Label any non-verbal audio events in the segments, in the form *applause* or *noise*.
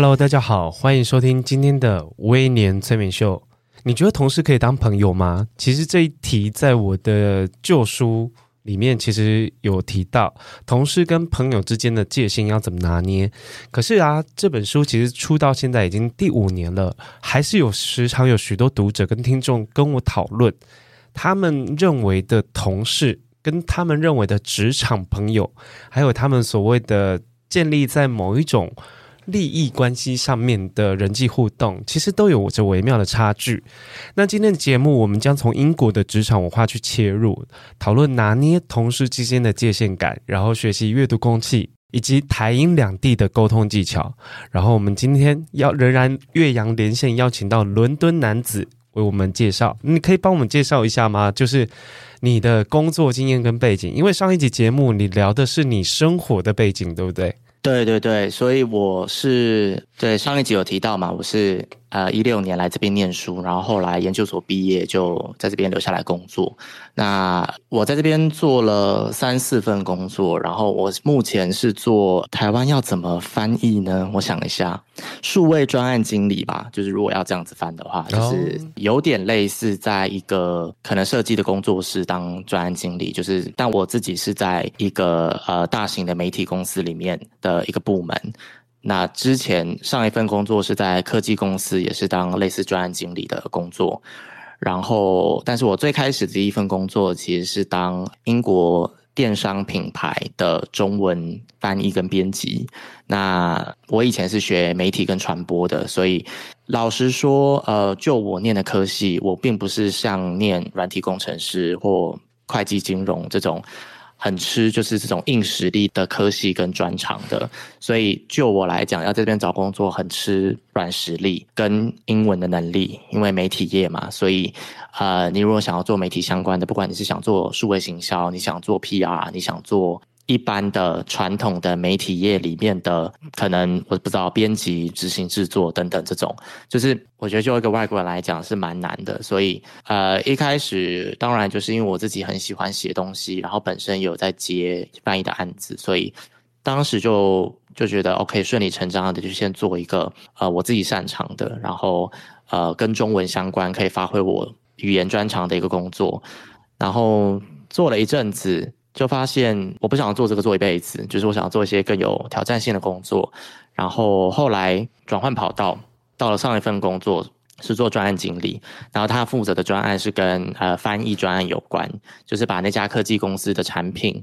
Hello，大家好，欢迎收听今天的微年催眠秀。你觉得同事可以当朋友吗？其实这一题在我的旧书里面其实有提到，同事跟朋友之间的界限要怎么拿捏。可是啊，这本书其实出到现在已经第五年了，还是有时常有许多读者跟听众跟我讨论，他们认为的同事跟他们认为的职场朋友，还有他们所谓的建立在某一种。利益关系上面的人际互动，其实都有着微妙的差距。那今天的节目，我们将从英国的职场文化去切入，讨论拿捏同事之间的界限感，然后学习阅读空气，以及台英两地的沟通技巧。然后我们今天要仍然岳阳连线，邀请到伦敦男子为我们介绍。你可以帮我们介绍一下吗？就是你的工作经验跟背景，因为上一集节目你聊的是你生活的背景，对不对？对对对，所以我是对上一集有提到嘛，我是呃一六年来这边念书，然后后来研究所毕业就在这边留下来工作。那我在这边做了三四份工作，然后我目前是做台湾要怎么翻译呢？我想一下，数位专案经理吧，就是如果要这样子翻的话，就是有点类似在一个可能设计的工作室当专案经理，就是但我自己是在一个呃大型的媒体公司里面的一个部门。那之前上一份工作是在科技公司，也是当类似专案经理的工作。然后，但是我最开始的一份工作其实是当英国电商品牌的中文翻译跟编辑。那我以前是学媒体跟传播的，所以老实说，呃，就我念的科系，我并不是像念软体工程师或会计金融这种。很吃就是这种硬实力的科系跟专长的，所以就我来讲，要在这边找工作很吃软实力跟英文的能力，因为媒体业嘛，所以呃，你如果想要做媒体相关的，不管你是想做数位行销，你想做 PR，你想做。一般的传统的媒体业里面的，可能我不知道编辑、执行制作等等这种，就是我觉得就一个外国人来讲是蛮难的。所以呃，一开始当然就是因为我自己很喜欢写东西，然后本身有在接翻译的案子，所以当时就就觉得 OK，顺理成章的就先做一个呃我自己擅长的，然后呃跟中文相关可以发挥我语言专长的一个工作，然后做了一阵子。就发现我不想做这个做一辈子，就是我想要做一些更有挑战性的工作。然后后来转换跑道，到了上一份工作是做专案经理，然后他负责的专案是跟呃翻译专案有关，就是把那家科技公司的产品，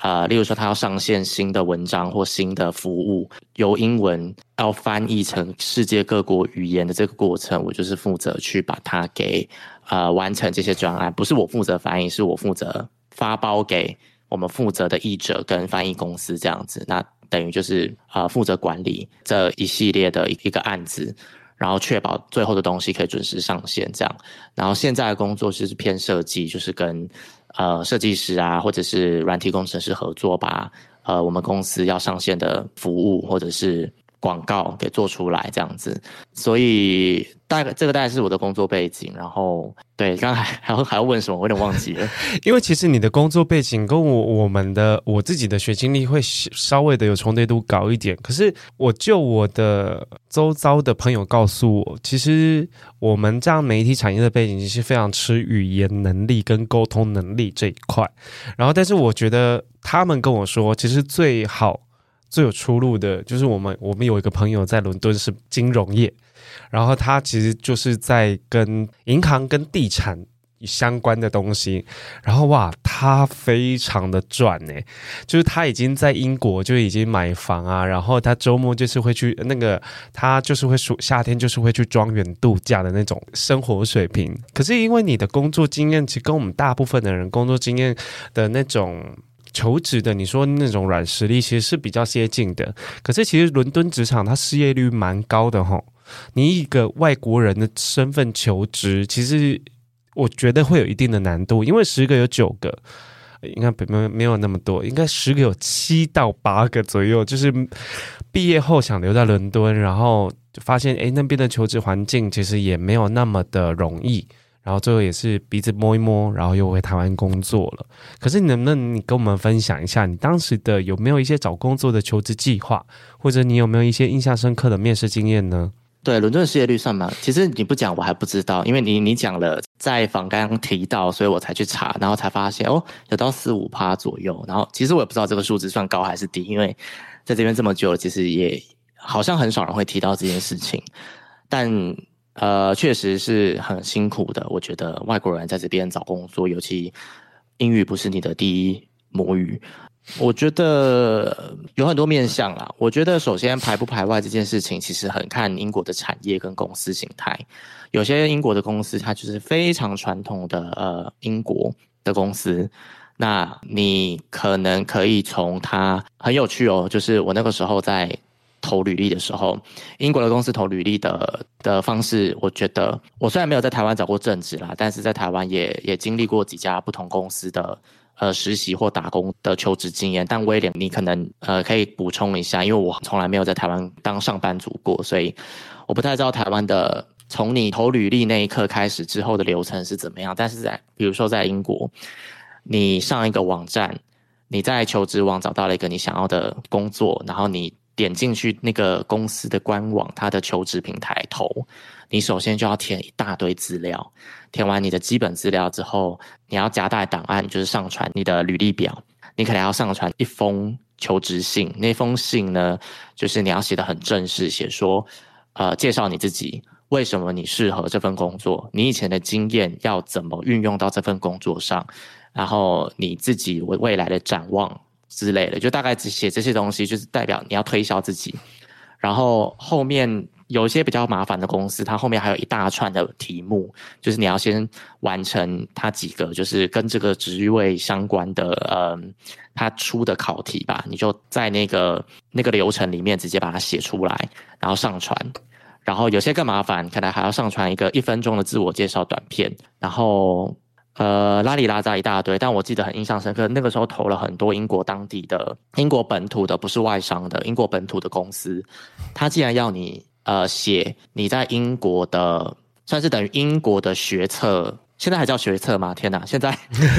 呃，例如说他要上线新的文章或新的服务，由英文要翻译成世界各国语言的这个过程，我就是负责去把它给呃完成这些专案，不是我负责翻译，是我负责发包给。我们负责的译者跟翻译公司这样子，那等于就是呃负责管理这一系列的一个案子，然后确保最后的东西可以准时上线这样。然后现在的工作就是偏设计，就是跟呃设计师啊或者是软体工程师合作，吧呃我们公司要上线的服务或者是广告给做出来这样子。所以大概这个大概是我的工作背景，然后。对，刚才还要还要问什么？我有点忘记了。*laughs* 因为其实你的工作背景跟我我们的我自己的学经历会稍微的有重叠度高一点。可是我就我的周遭的朋友告诉我，其实我们这样媒体产业的背景其实非常吃语言能力跟沟通能力这一块。然后，但是我觉得他们跟我说，其实最好最有出路的就是我们我们有一个朋友在伦敦是金融业。然后他其实就是在跟银行跟地产相关的东西，然后哇，他非常的赚呢，就是他已经在英国就已经买房啊，然后他周末就是会去那个，他就是会暑夏天就是会去庄园度假的那种生活水平。可是因为你的工作经验，其实跟我们大部分的人工作经验的那种求职的，你说那种软实力其实是比较接近的。可是其实伦敦职场它失业率蛮高的吼。你一个外国人的身份求职，其实我觉得会有一定的难度，因为十个有九个，应该没没有那么多，应该十个有七到八个左右，就是毕业后想留在伦敦，然后发现诶那边的求职环境其实也没有那么的容易。然后最后也是鼻子摸一摸，然后又回台湾工作了。可是你能不能跟我们分享一下，你当时的有没有一些找工作的求职计划，或者你有没有一些印象深刻的面试经验呢？对，伦敦失业率算吗？其实你不讲我还不知道，因为你你讲了在访刚提到，所以我才去查，然后才发现哦，有到四五趴左右。然后其实我也不知道这个数字算高还是低，因为在这边这么久了，其实也好像很少人会提到这件事情，但。呃，确实是很辛苦的。我觉得外国人在这边找工作，尤其英语不是你的第一母语，我觉得有很多面向啦。我觉得首先排不排外这件事情，其实很看英国的产业跟公司形态。有些英国的公司，它就是非常传统的呃英国的公司，那你可能可以从它很有趣哦，就是我那个时候在。投履历的时候，英国的公司投履历的的方式，我觉得我虽然没有在台湾找过正职啦，但是在台湾也也经历过几家不同公司的呃实习或打工的求职经验。但威廉，你可能呃可以补充一下，因为我从来没有在台湾当上班族过，所以我不太知道台湾的从你投履历那一刻开始之后的流程是怎么样。但是在比如说在英国，你上一个网站，你在求职网找到了一个你想要的工作，然后你。点进去那个公司的官网，它的求职平台投，你首先就要填一大堆资料，填完你的基本资料之后，你要夹带档案，就是上传你的履历表，你可能要上传一封求职信，那封信呢，就是你要写得很正式，写说，呃，介绍你自己，为什么你适合这份工作，你以前的经验要怎么运用到这份工作上，然后你自己未未来的展望。之类的，就大概只写这些东西，就是代表你要推销自己。然后后面有一些比较麻烦的公司，它后面还有一大串的题目，就是你要先完成它几个，就是跟这个职位相关的，嗯，它出的考题吧。你就在那个那个流程里面直接把它写出来，然后上传。然后有些更麻烦，可能还要上传一个一分钟的自我介绍短片，然后。呃，拉里拉扎一大堆，但我记得很印象深刻。那个时候投了很多英国当地的、英国本土的，不是外商的，英国本土的公司。他既然要你呃写你在英国的，算是等于英国的学测，现在还叫学测吗？天哪，现在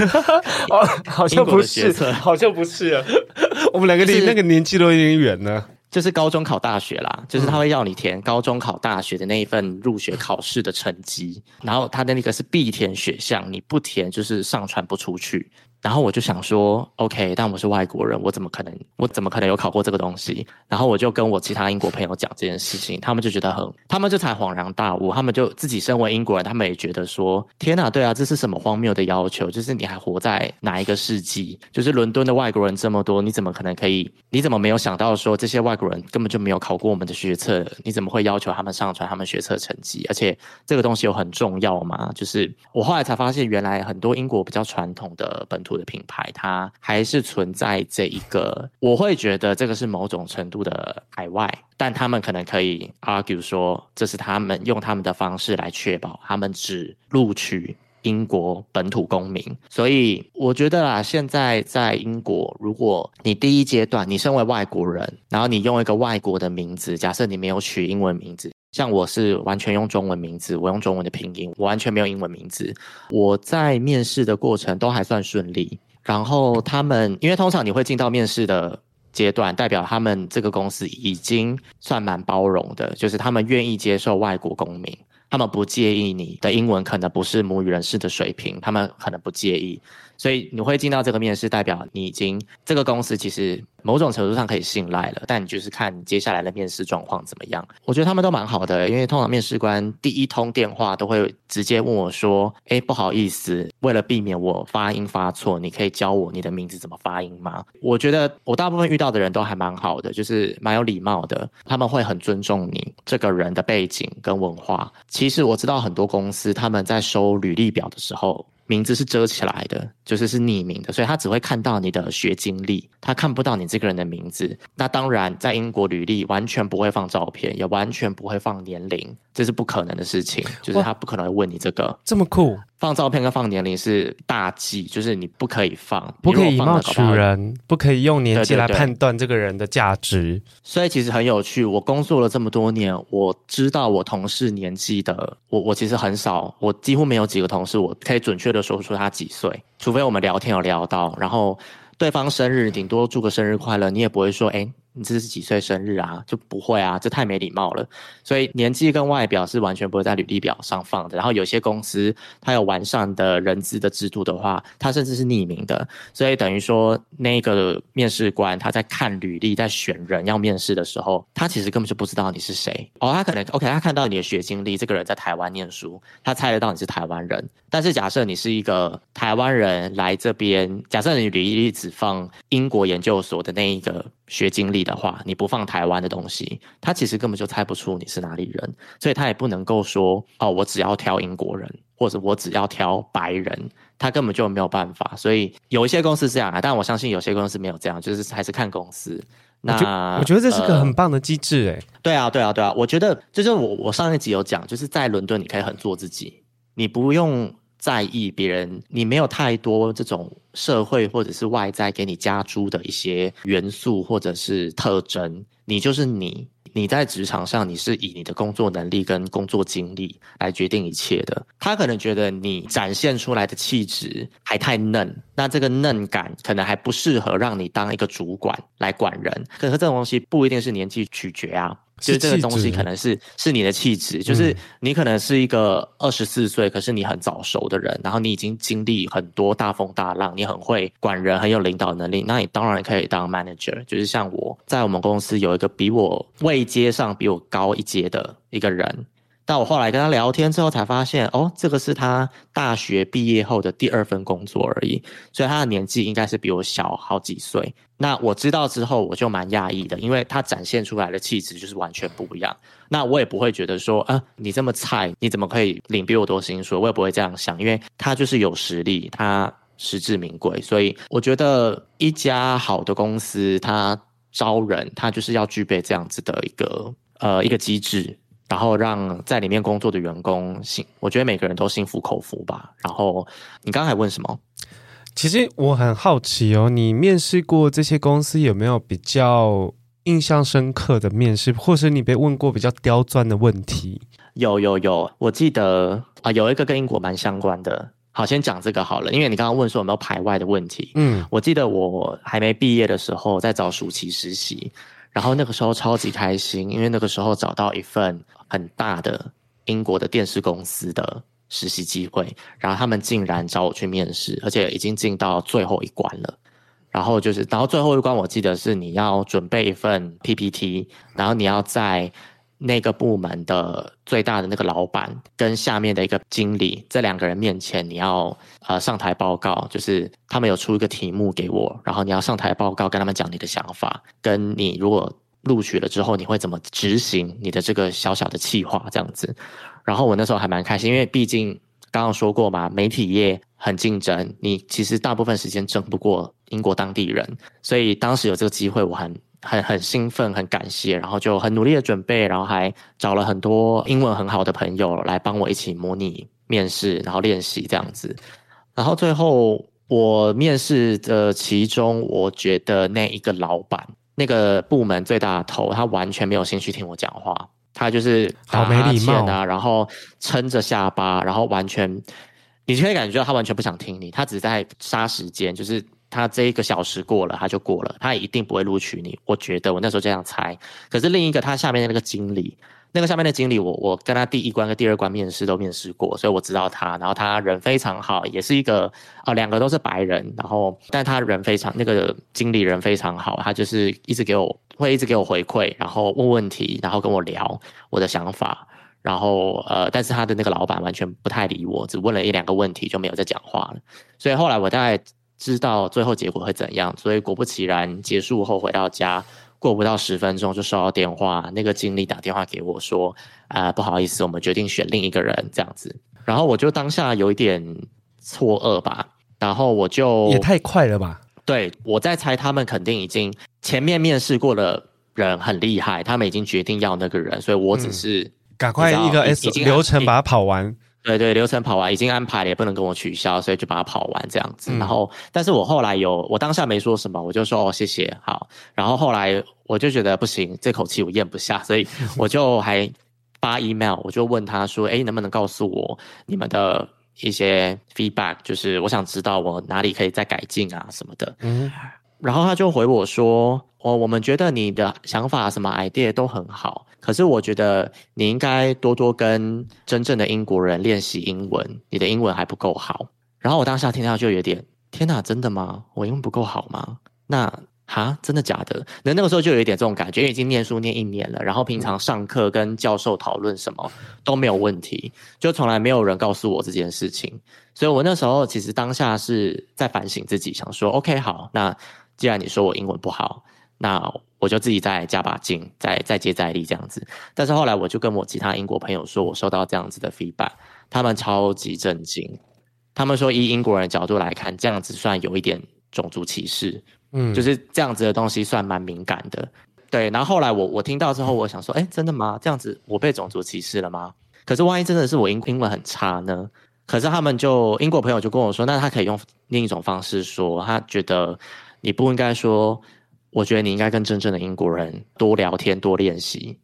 *laughs* 哦，好像不是，好像不是啊。*laughs* 我们两个离那个年纪都有点远呢。就是高中考大学啦，就是他会要你填高中考大学的那一份入学考试的成绩，然后他的那个是必填选项，你不填就是上传不出去。然后我就想说，OK，但我是外国人，我怎么可能，我怎么可能有考过这个东西？然后我就跟我其他英国朋友讲这件事情，他们就觉得很，他们就才恍然大悟，他们就自己身为英国人，他们也觉得说，天哪，对啊，这是什么荒谬的要求？就是你还活在哪一个世纪？就是伦敦的外国人这么多，你怎么可能可以？你怎么没有想到说这些外国人根本就没有考过我们的学测？你怎么会要求他们上传他们学测成绩？而且这个东西有很重要吗？就是我后来才发现，原来很多英国比较传统的本土的品牌，它还是存在这一个，我会觉得这个是某种程度的海外，但他们可能可以 argue 说，这是他们用他们的方式来确保他们只录取英国本土公民。所以我觉得啊，现在在英国，如果你第一阶段你身为外国人，然后你用一个外国的名字，假设你没有取英文名字。像我是完全用中文名字，我用中文的拼音，我完全没有英文名字。我在面试的过程都还算顺利。然后他们，因为通常你会进到面试的阶段，代表他们这个公司已经算蛮包容的，就是他们愿意接受外国公民，他们不介意你的英文可能不是母语人士的水平，他们可能不介意。所以你会进到这个面试，代表你已经这个公司其实某种程度上可以信赖了。但你就是看接下来的面试状况怎么样。我觉得他们都蛮好的，因为通常面试官第一通电话都会直接问我说：“哎，不好意思，为了避免我发音发错，你可以教我你的名字怎么发音吗？”我觉得我大部分遇到的人都还蛮好的，就是蛮有礼貌的。他们会很尊重你这个人的背景跟文化。其实我知道很多公司他们在收履历表的时候。名字是遮起来的，就是是匿名的，所以他只会看到你的学经历，他看不到你这个人的名字。那当然，在英国履历完全不会放照片，也完全不会放年龄，这是不可能的事情，就是他不可能会问你这个。这么酷，放照片跟放年龄是大忌，就是你不可以放，不可以以貌取人，不可以用年纪来判断这个人的价值。所以其实很有趣，我工作了这么多年，我知道我同事年纪的，我我其实很少，我几乎没有几个同事我可以准确的。说出他几岁，除非我们聊天有聊到，然后对方生日顶多祝个生日快乐，你也不会说，哎。你这是几岁生日啊？就不会啊，这太没礼貌了。所以年纪跟外表是完全不会在履历表上放的。然后有些公司它有完善的人资的制度的话，它甚至是匿名的。所以等于说那个面试官他在看履历，在选人要面试的时候，他其实根本就不知道你是谁。哦，他可能 OK，他看到你的学经历，这个人在台湾念书，他猜得到你是台湾人。但是假设你是一个台湾人来这边，假设你履历只放英国研究所的那一个。学经历的话，你不放台湾的东西，他其实根本就猜不出你是哪里人，所以他也不能够说哦，我只要挑英国人，或者我只要挑白人，他根本就没有办法。所以有一些公司是这样啊，但我相信有些公司没有这样，就是还是看公司。那我觉得这是个很棒的机制，哎，对啊，对啊，对啊，我觉得就是我我上一集有讲，就是在伦敦你可以很做自己，你不用。在意别人，你没有太多这种社会或者是外在给你加诸的一些元素或者是特征，你就是你。你在职场上，你是以你的工作能力跟工作经历来决定一切的。他可能觉得你展现出来的气质还太嫩，那这个嫩感可能还不适合让你当一个主管来管人。可是这种东西不一定是年纪取决啊。就是这个东西可能是是你的气质，就是你可能是一个二十四岁，可是你很早熟的人，然后你已经经历很多大风大浪，你很会管人，很有领导能力，那你当然可以当 manager。就是像我在我们公司有一个比我位阶上比我高一阶的一个人。但我后来跟他聊天之后才发现，哦，这个是他大学毕业后的第二份工作而已，所以他的年纪应该是比我小好几岁。那我知道之后，我就蛮讶异的，因为他展现出来的气质就是完全不一样。那我也不会觉得说，啊，你这么菜，你怎么可以领比我多薪水？我也不会这样想，因为他就是有实力，他实至名归。所以我觉得一家好的公司，他招人，他就是要具备这样子的一个呃一个机制。然后让在里面工作的员工心，我觉得每个人都心服口服吧。然后你刚才问什么？其实我很好奇哦，你面试过这些公司有没有比较印象深刻的面试，或是你被问过比较刁钻的问题？有有有，我记得啊，有一个跟英国蛮相关的。好，先讲这个好了，因为你刚刚问说有没有排外的问题。嗯，我记得我还没毕业的时候，在找暑期实习。然后那个时候超级开心，因为那个时候找到一份很大的英国的电视公司的实习机会，然后他们竟然找我去面试，而且已经进到最后一关了。然后就是，然后最后一关我记得是你要准备一份 PPT，然后你要在那个部门的最大的那个老板跟下面的一个经理这两个人面前，你要呃上台报告，就是。他们有出一个题目给我，然后你要上台报告，跟他们讲你的想法，跟你如果录取了之后，你会怎么执行你的这个小小的计划这样子。然后我那时候还蛮开心，因为毕竟刚刚说过嘛，媒体业很竞争，你其实大部分时间争不过英国当地人，所以当时有这个机会，我很很很兴奋，很感谢，然后就很努力的准备，然后还找了很多英文很好的朋友来帮我一起模拟面试，然后练习这样子，然后最后。我面试的其中，我觉得那一个老板，那个部门最大的头，他完全没有兴趣听我讲话，他就是好没礼貌啊，然后撑着下巴，然后完全，你就可以感觉到他完全不想听你，他只在杀时间，就是他这一个小时过了，他就过了，他一定不会录取你。我觉得我那时候这样猜，可是另一个他下面的那个经理。那个下面的经理我，我跟他第一关跟第二关面试都面试过，所以我知道他。然后他人非常好，也是一个啊，两个都是白人。然后，但他人非常那个经理人非常好，他就是一直给我会一直给我回馈，然后问问题，然后跟我聊我的想法。然后呃，但是他的那个老板完全不太理我，只问了一两个问题就没有再讲话了。所以后来我大概知道最后结果会怎样。所以果不其然，结束后回到家。过不到十分钟就收到电话，那个经理打电话给我说：“啊、呃，不好意思，我们决定选另一个人这样子。”然后我就当下有一点错愕吧。然后我就也太快了吧？对，我在猜，他们肯定已经前面面试过的人很厉害，他们已经决定要那个人，所以我只是、嗯、赶快一个 S 流程把它跑完。对对，流程跑完已经安排了，也不能跟我取消，所以就把它跑完这样子。嗯、然后，但是我后来有，我当下没说什么，我就说哦谢谢好。然后后来我就觉得不行，这口气我咽不下，所以我就还发 email，我就问他说，哎，能不能告诉我你们的一些 feedback，就是我想知道我哪里可以再改进啊什么的。嗯。然后他就回我说：“哦，我们觉得你的想法什么 idea 都很好，可是我觉得你应该多多跟真正的英国人练习英文，你的英文还不够好。”然后我当下听到就有点天哪，真的吗？我英文不够好吗？那哈，真的假的？那那个时候就有一点这种感觉，因为已经念书念一年了，然后平常上课跟教授讨论什么都没有问题，就从来没有人告诉我这件事情，所以我那时候其实当下是在反省自己，想说 OK 好，那。既然你说我英文不好，那我就自己再加把劲，再再接再厉这样子。但是后来我就跟我其他英国朋友说，我收到这样子的 feedback，他们超级震惊。他们说，以英国人的角度来看，这样子算有一点种族歧视，嗯，就是这样子的东西算蛮敏感的。对，然后后来我我听到之后，我想说，哎，真的吗？这样子我被种族歧视了吗？可是万一真的是我英英文很差呢？可是他们就英国朋友就跟我说，那他可以用另一种方式说，他觉得。你不应该说，我觉得你应该跟真正的英国人多聊天、多练习。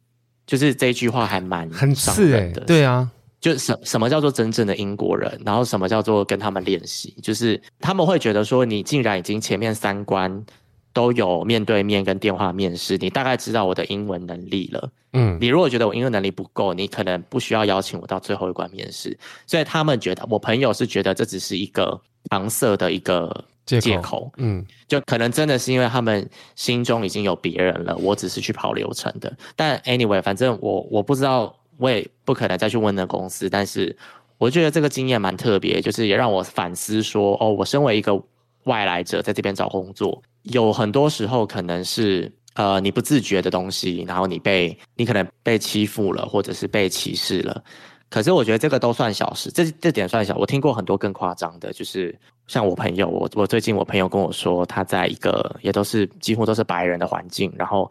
就是这一句话还蛮很刺的。对啊，就什什么叫做真正的英国人，然后什么叫做跟他们练习，就是他们会觉得说，你竟然已经前面三关都有面对面跟电话面试，你大概知道我的英文能力了。嗯，你如果觉得我英文能力不够，你可能不需要邀请我到最后一关面试。所以他们觉得，我朋友是觉得这只是一个搪塞的一个。借口，借口，嗯，就可能真的是因为他们心中已经有别人了，我只是去跑流程的。但 anyway，反正我我不知道，我也不可能再去问那公司。但是我觉得这个经验蛮特别，就是也让我反思说，哦，我身为一个外来者在这边找工作，有很多时候可能是呃你不自觉的东西，然后你被你可能被欺负了，或者是被歧视了。可是我觉得这个都算小事，这这点算小。我听过很多更夸张的，就是像我朋友，我我最近我朋友跟我说，他在一个也都是几乎都是白人的环境，然后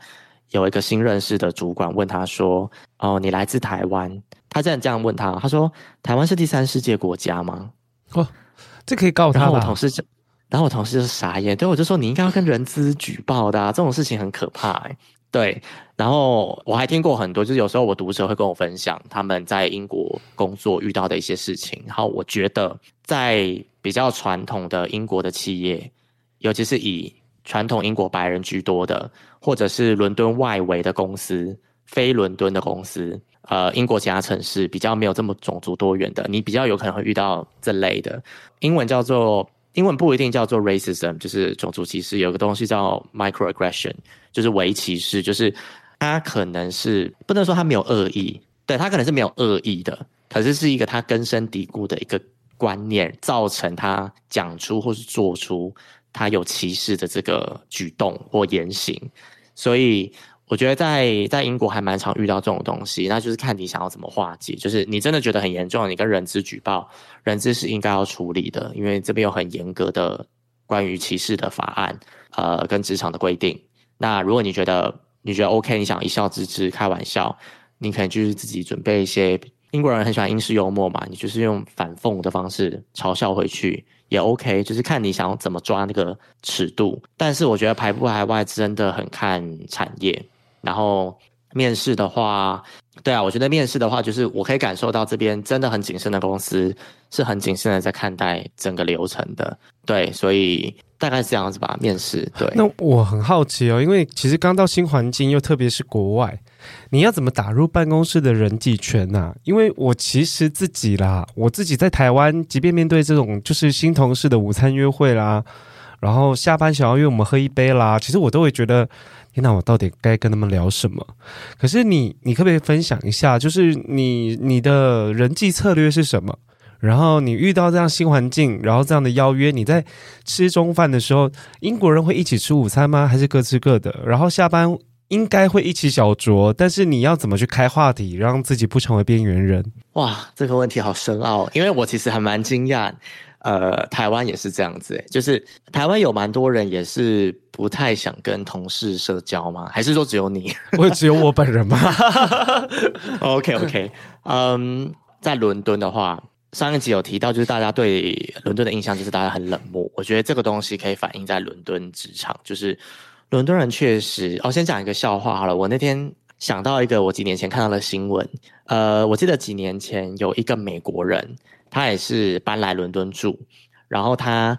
有一个新认识的主管问他说：“哦，你来自台湾？”他这样这样问他，他说：“台湾是第三世界国家吗？”哦，这可以告他。然后我同事就，然后我同事就傻眼，对我就说：“你应该要跟人资举报的啊，这种事情很可怕欸。”对，然后我还听过很多，就是有时候我读者会跟我分享他们在英国工作遇到的一些事情。然后我觉得，在比较传统的英国的企业，尤其是以传统英国白人居多的，或者是伦敦外围的公司、非伦敦的公司，呃，英国其他城市比较没有这么种族多元的，你比较有可能会遇到这类的。英文叫做。英文不一定叫做 racism，就是种族歧视。有个东西叫 microaggression，就是微歧视，就是他可能是不能说他没有恶意，对，他可能是没有恶意的，可是是一个他根深蒂固的一个观念，造成他讲出或是做出他有歧视的这个举动或言行，所以。我觉得在在英国还蛮常遇到这种东西，那就是看你想要怎么化解。就是你真的觉得很严重，你跟人资举报，人资是应该要处理的，因为这边有很严格的关于歧视的法案，呃，跟职场的规定。那如果你觉得你觉得 OK，你想一笑置之，开玩笑，你可能就是自己准备一些。英国人很喜欢英式幽默嘛，你就是用反讽的方式嘲笑回去也 OK，就是看你想要怎么抓那个尺度。但是我觉得排不排外真的很看产业。然后面试的话，对啊，我觉得面试的话，就是我可以感受到这边真的很谨慎的公司是很谨慎的在看待整个流程的，对，所以大概是这样子吧。面试，对。那我很好奇哦，因为其实刚到新环境，又特别是国外，你要怎么打入办公室的人际圈呢？啊？因为我其实自己啦，我自己在台湾，即便面对这种就是新同事的午餐约会啦，然后下班想要约我们喝一杯啦，其实我都会觉得。那我到底该跟他们聊什么？可是你，你可不可以分享一下，就是你你的人际策略是什么？然后你遇到这样新环境，然后这样的邀约，你在吃中饭的时候，英国人会一起吃午餐吗？还是各吃各的？然后下班应该会一起小酌，但是你要怎么去开话题，让自己不成为边缘人？哇，这个问题好深奥，因为我其实还蛮惊讶。呃，台湾也是这样子，就是台湾有蛮多人也是不太想跟同事社交吗？还是说只有你？*laughs* 我只有我本人吗？*laughs* OK OK，嗯、um,，在伦敦的话，上一集有提到，就是大家对伦敦的印象就是大家很冷漠。我觉得这个东西可以反映在伦敦职场，就是伦敦人确实。哦，先讲一个笑话好了。我那天想到一个我几年前看到的新闻，呃，我记得几年前有一个美国人。他也是搬来伦敦住，然后他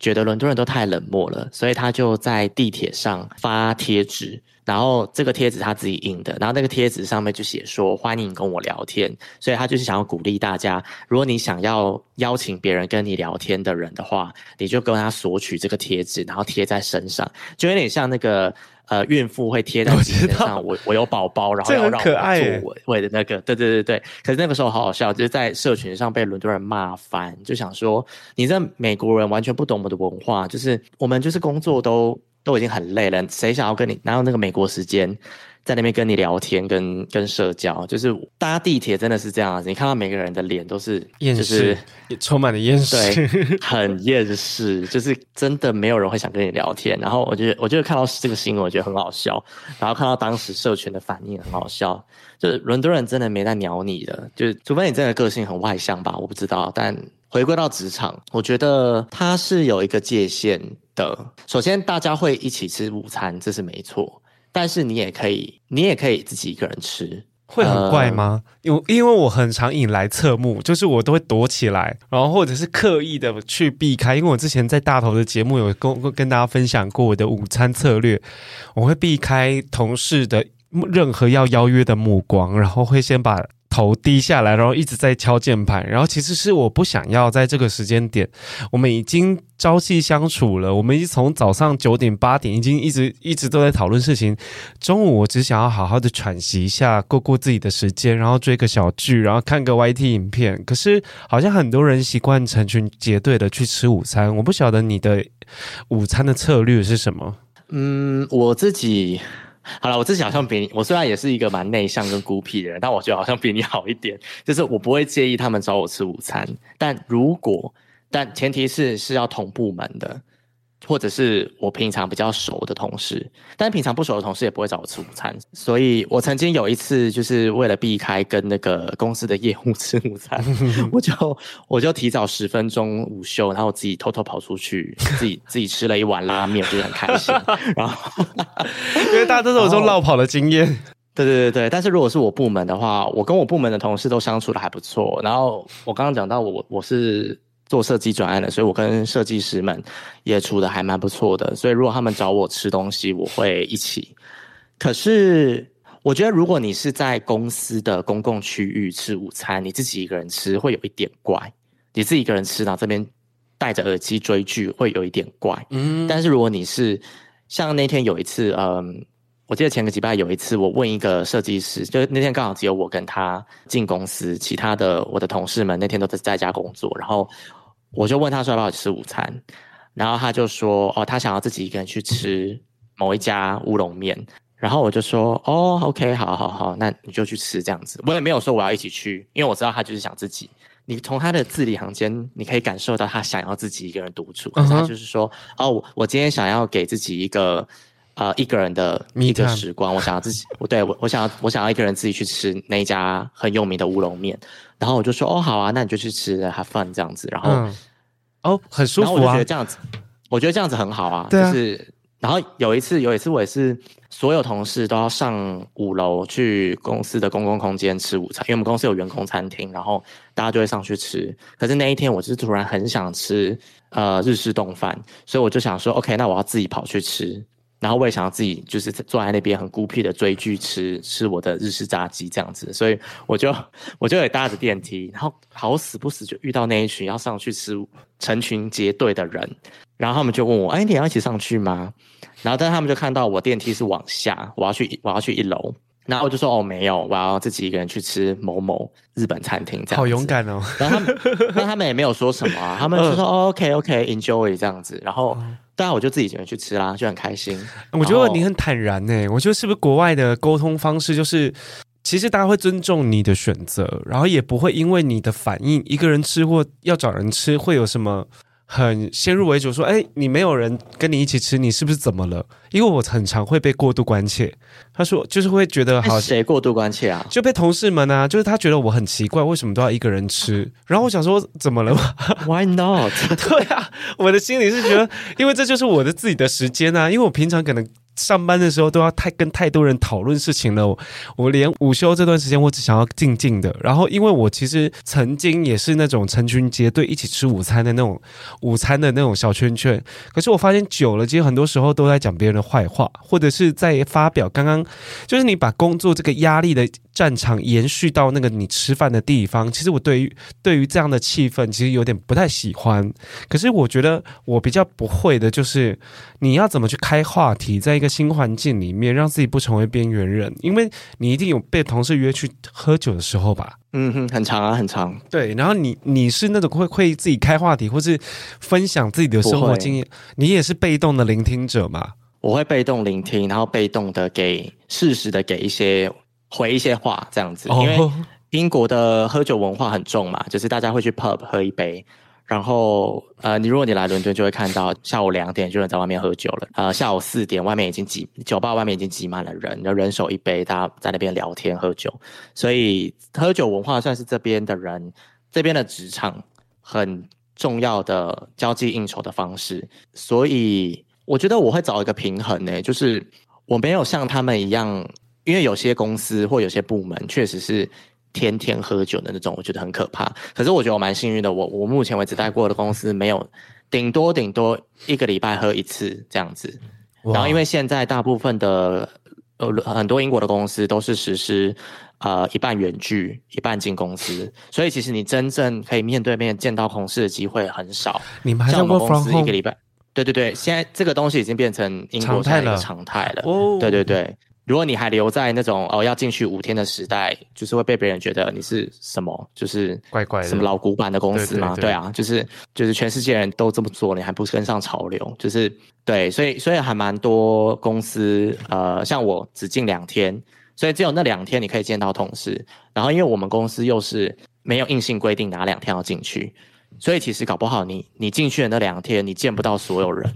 觉得伦敦人都太冷漠了，所以他就在地铁上发贴纸，然后这个贴纸他自己印的，然后那个贴纸上面就写说欢迎跟我聊天，所以他就是想要鼓励大家，如果你想要邀请别人跟你聊天的人的话，你就跟他索取这个贴纸，然后贴在身上，就有点像那个。呃，孕妇会贴在身上，我我有宝宝，然后要让我做我为的那个，对对对对。可是那个时候好好笑，就是在社群上被伦敦人骂翻，就想说，你这美国人完全不懂我们的文化，就是我们就是工作都都已经很累了，谁想要跟你哪有那个美国时间？在那边跟你聊天，跟跟社交，就是搭地铁真的是这样子。你看到每个人的脸都是厌世，就是也充满了厌世，对，很厌世，就是真的没有人会想跟你聊天。然后我觉得，我觉得看到这个新闻，我觉得很好笑。然后看到当时社群的反应很好笑，就是伦敦人真的没在鸟你的，就是除非你真的个性很外向吧，我不知道。但回归到职场，我觉得它是有一个界限的。首先，大家会一起吃午餐，这是没错。但是你也可以，你也可以自己一个人吃，会很怪吗？因、呃、因为我很常引来侧目，就是我都会躲起来，然后或者是刻意的去避开。因为我之前在大头的节目有跟跟大家分享过我的午餐策略，我会避开同事的任何要邀约的目光，然后会先把。头低下来，然后一直在敲键盘，然后其实是我不想要在这个时间点，我们已经朝夕相处了，我们已经从早上九点八点已经一直一直都在讨论事情，中午我只想要好好的喘息一下，过过自己的时间，然后追个小剧，然后看个 YT 影片。可是好像很多人习惯成群结队的去吃午餐，我不晓得你的午餐的策略是什么？嗯，我自己。好了，我自己好像比你，我虽然也是一个蛮内向跟孤僻的人，但我觉得好像比你好一点。就是我不会介意他们找我吃午餐，但如果，但前提是是要同部门的。或者是我平常比较熟的同事，但平常不熟的同事也不会找我吃午餐，所以我曾经有一次就是为了避开跟那个公司的业务吃午餐，*laughs* 我就我就提早十分钟午休，然后我自己偷偷跑出去，自己自己吃了一碗拉面，我觉得很开心。*laughs* 然后因为大家都是有这种落跑的经验，对对对对。但是如果是我部门的话，我跟我部门的同事都相处的还不错。然后我刚刚讲到我我是。做设计专案的，所以我跟设计师们也处的还蛮不错的。所以如果他们找我吃东西，我会一起。可是我觉得，如果你是在公司的公共区域吃午餐，你自己一个人吃会有一点怪。你自己一个人吃，然后这边戴着耳机追剧会有一点怪。嗯。但是如果你是像那天有一次，嗯，我记得前个礼拜有一次，我问一个设计师，就那天刚好只有我跟他进公司，其他的我的同事们那天都在在家工作，然后。我就问他说要不要吃午餐，然后他就说哦，他想要自己一个人去吃某一家乌龙面，然后我就说哦，OK，好好好，那你就去吃这样子。我也没有说我要一起去，因为我知道他就是想自己。你从他的字里行间，你可以感受到他想要自己一个人独处，可是他就是说哦，我我今天想要给自己一个呃一个人的一个时光，我想要自己，我对我我想要我想要一个人自己去吃那一家很有名的乌龙面。然后我就说哦好啊，那你就去吃，have fun 这样子。然后、嗯、哦很舒服啊，我就觉得这样子，我觉得这样子很好啊。对啊，就是然后有一次有一次我也是所有同事都要上五楼去公司的公共空间吃午餐，因为我们公司有员工餐厅，然后大家就会上去吃。可是那一天我就是突然很想吃呃日式冻饭，所以我就想说 OK，那我要自己跑去吃。然后我也想要自己就是坐在那边很孤僻的追剧吃吃我的日式炸鸡这样子，所以我就我就也搭着电梯，然后好死不死就遇到那一群要上去吃成群结队的人，然后他们就问我，哎，你要一起上去吗？然后但他们就看到我电梯是往下，我要去我要去一楼，然后我就说哦没有，我要自己一个人去吃某某日本餐厅，这样。好勇敢哦！然后他们，那他们也没有说什么啊，他们就说、嗯哦、OK OK enjoy 这样子。然后当然我就自己一个人去吃啦，就很开心。我觉得你很坦然呢，我觉得是不是国外的沟通方式就是，其实大家会尊重你的选择，然后也不会因为你的反应，一个人吃或要找人吃会有什么。很先入为主说，哎，你没有人跟你一起吃，你是不是怎么了？因为我很常会被过度关切。他说，就是会觉得好，谁过度关切啊？就被同事们啊，就是他觉得我很奇怪，为什么都要一个人吃？然后我想说，怎么了嘛？*laughs* Why not？*laughs* 对啊，我的心里是觉得，因为这就是我的自己的时间啊，因为我平常可能。上班的时候都要太跟太多人讨论事情了，我连午休这段时间我只想要静静的。然后，因为我其实曾经也是那种成群结队一起吃午餐的那种午餐的那种小圈圈，可是我发现久了，其实很多时候都在讲别人的坏话，或者是在发表刚刚就是你把工作这个压力的战场延续到那个你吃饭的地方。其实我对于对于这样的气氛其实有点不太喜欢。可是我觉得我比较不会的就是你要怎么去开话题，在一个。新环境里面，让自己不成为边缘人，因为你一定有被同事约去喝酒的时候吧？嗯哼，很长啊，很长。对，然后你你是那种会会自己开话题，或是分享自己的生活经验，你也是被动的聆听者嘛？我会被动聆听，然后被动的给适时的给一些回一些话，这样子。因为英国的喝酒文化很重嘛，就是大家会去 pub 喝一杯。然后，呃，你如果你来伦敦，就会看到下午两点就能在外面喝酒了。呃，下午四点，外面已经挤，酒吧外面已经挤满了人，就人手一杯，大家在那边聊天喝酒。所以，喝酒文化算是这边的人，这边的职场很重要的交际应酬的方式。所以，我觉得我会找一个平衡呢，就是我没有像他们一样，因为有些公司或有些部门确实是。天天喝酒的那种，我觉得很可怕。可是我觉得我蛮幸运的，我我目前为止待过的公司没有，顶多顶多一个礼拜喝一次这样子。然后因为现在大部分的呃很多英国的公司都是实施呃一半远距一半进公司，所以其实你真正可以面对面见到同事的机会很少。你们还像我们公司一个礼拜？对对对，现在这个东西已经变成英国的一个常态了。哦，对对对。如果你还留在那种哦要进去五天的时代，就是会被别人觉得你是什么，就是怪怪的什么老古板的公司吗？对啊，就是就是全世界人都这么做，你还不跟上潮流？就是对，所以所以还蛮多公司呃，像我只进两天，所以只有那两天你可以见到同事。然后因为我们公司又是没有硬性规定哪两天要进去，所以其实搞不好你你进去的那两天你见不到所有人。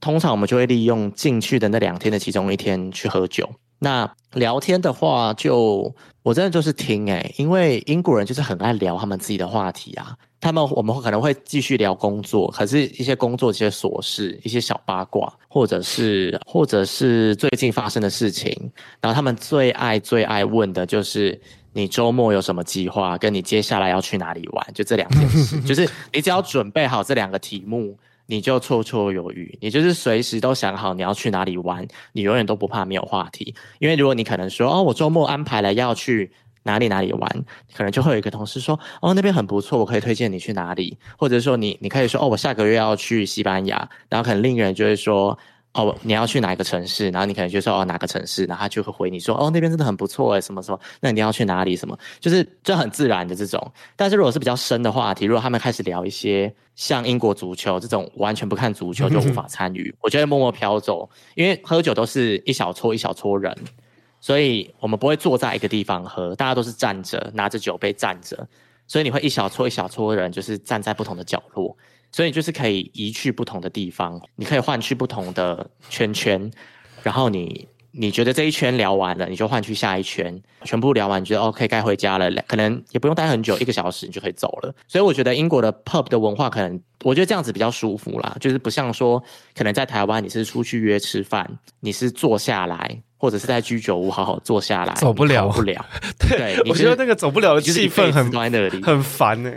通常我们就会利用进去的那两天的其中一天去喝酒。那聊天的话就，就我真的就是听诶、欸，因为英国人就是很爱聊他们自己的话题啊。他们我们可能会继续聊工作，可是一些工作一些琐事、一些小八卦，或者是或者是最近发生的事情。然后他们最爱最爱问的就是你周末有什么计划，跟你接下来要去哪里玩，就这两件事。*laughs* 就是你只要准备好这两个题目。你就绰绰有余，你就是随时都想好你要去哪里玩，你永远都不怕没有话题。因为如果你可能说哦，我周末安排了要去哪里哪里玩，可能就会有一个同事说哦，那边很不错，我可以推荐你去哪里，或者说你你可以说哦，我下个月要去西班牙，然后可能另一个人就会说。哦，你要去哪一个城市？然后你可能就说哦，哪个城市？然后他就会回你说哦，那边真的很不错诶，什么什么？那你要去哪里？什么？就是就很自然的这种。但是如果是比较深的话题，如果他们开始聊一些像英国足球这种完全不看足球就无法参与，我觉得默默飘走，因为喝酒都是一小撮一小撮人，所以我们不会坐在一个地方喝，大家都是站着拿着酒杯站着，所以你会一小撮一小撮人就是站在不同的角落。所以就是可以移去不同的地方，你可以换去不同的圈圈，然后你你觉得这一圈聊完了，你就换去下一圈，全部聊完，你觉得 OK 该回家了，可能也不用待很久，一个小时你就可以走了。所以我觉得英国的 pub 的文化可能，我觉得这样子比较舒服啦，就是不像说可能在台湾你是出去约吃饭，你是坐下来。或者是在居酒屋好好坐下来，走不了，不了。*laughs* 对，对我觉得那个走不了的气氛很在那里，很烦呢。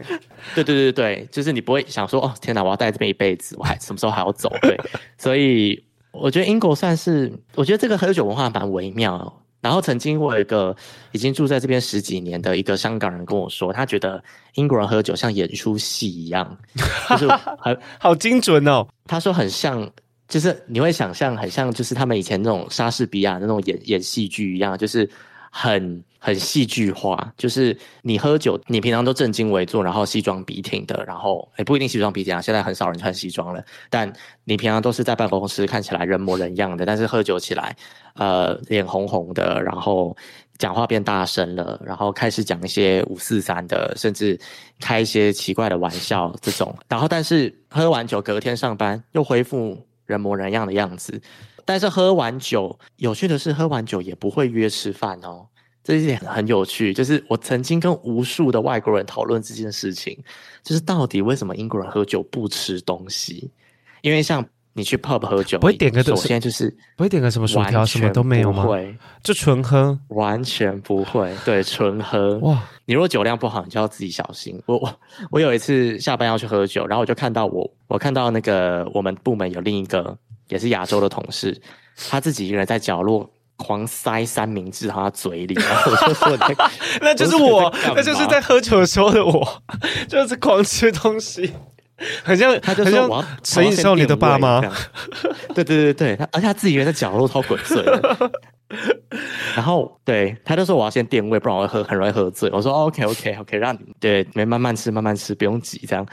对对对对，就是你不会想说哦，天哪，我要待这边一辈子，我还什么时候还要走？对，所以我觉得英国算是，我觉得这个喝酒文化蛮微妙。然后曾经我有一个已经住在这边十几年的一个香港人跟我说，他觉得英国人喝酒像演出戏一样，就是很 *laughs* 好精准哦。他说很像。就是你会想象很像，就是他们以前那种莎士比亚那种演演戏剧一样，就是很很戏剧化，就是你喝酒，你平常都正襟危坐，然后西装笔挺的，然后也不一定西装笔挺啊，现在很少人穿西装了，但你平常都是在办公室看起来人模人样的，但是喝酒起来，呃，脸红红的，然后讲话变大声了，然后开始讲一些五四三的，甚至开一些奇怪的玩笑这种，然后但是喝完酒隔天上班又恢复人模人样的样子。但是喝完酒，有趣的是，喝完酒也不会约吃饭哦，这一点很有趣。就是我曾经跟无数的外国人讨论这件事情，就是到底为什么英国人喝酒不吃东西？因为像你去 pub 喝酒，不会点个，首先就是不会点个什么薯条，什么都没有吗？会，就纯喝，完全不会。对，纯喝。哇，你如果酒量不好，你就要自己小心。我我我有一次下班要去喝酒，然后我就看到我我看到那个我们部门有另一个。也是亚洲的同事，他自己一个人在角落狂塞三明治到他嘴里，然后我就说：“ *laughs* 那就是我，*laughs* 那就是在喝酒的时候的我，*laughs* 就是狂吃东西，*laughs* 很像他就说我要神隐少女的爸妈。*laughs* ”对对对对，他而且他自己人在角落超滚碎。*laughs* 然后对他就说我要先垫位，不然我会喝很容易喝醉。我说 OK OK OK，让你对没慢慢吃慢慢吃，不用急这样。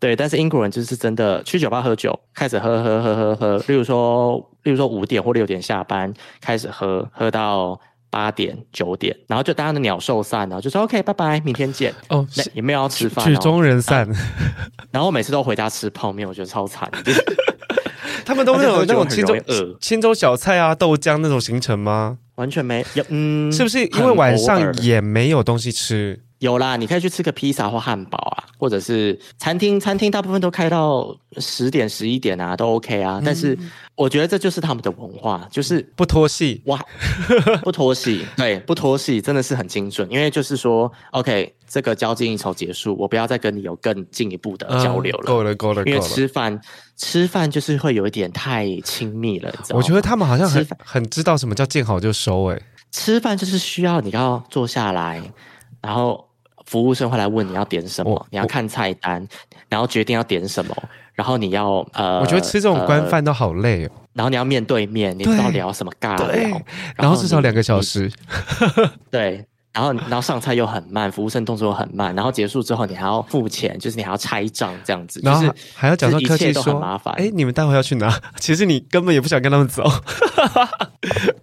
对，但是英国人就是真的去酒吧喝酒，开始喝喝喝喝喝。例如说，例如说五点或六点下班开始喝，喝到八点九点，然后就大家的鸟兽散了，就说 OK 拜拜，明天见。哦，也没有要吃饭，曲终人散。*laughs* 然后每次都回家吃泡面，我觉得超惨。*laughs* 他们都没有那种 *laughs* 青州青州小菜啊、豆浆那种行程吗？完全没有。嗯，是不是因为晚上也没有东西吃？有啦，你可以去吃个披萨或汉堡啊，或者是餐厅，餐厅大部分都开到十点十一点啊，都 OK 啊。但是我觉得这就是他们的文化，就是不拖戏哇，*laughs* 不拖戏，对，不拖戏真的是很精准。因为就是说，OK，这个交际应酬结束，我不要再跟你有更进一步的交流了，够了，够了，够了。因为吃饭，吃饭就是会有一点太亲密了？我觉得他们好像很很知道什么叫见好就收，哎，吃饭就是需要你要坐下来，然后。服务生会来问你要点什么，你要看菜单，然后决定要点什么，然后你要呃，我觉得吃这种官饭都好累哦。然后你要面对面，你不知道聊什么尬聊？然后，然后至少两个小时。*laughs* 对。然后，然后上菜又很慢，服务生动作又很慢。然后结束之后，你还要付钱，就是你还要拆账这样子，然后就是还要假装客气说很麻烦。哎，你们待会要去哪？*laughs* 其实你根本也不想跟他们走。*laughs*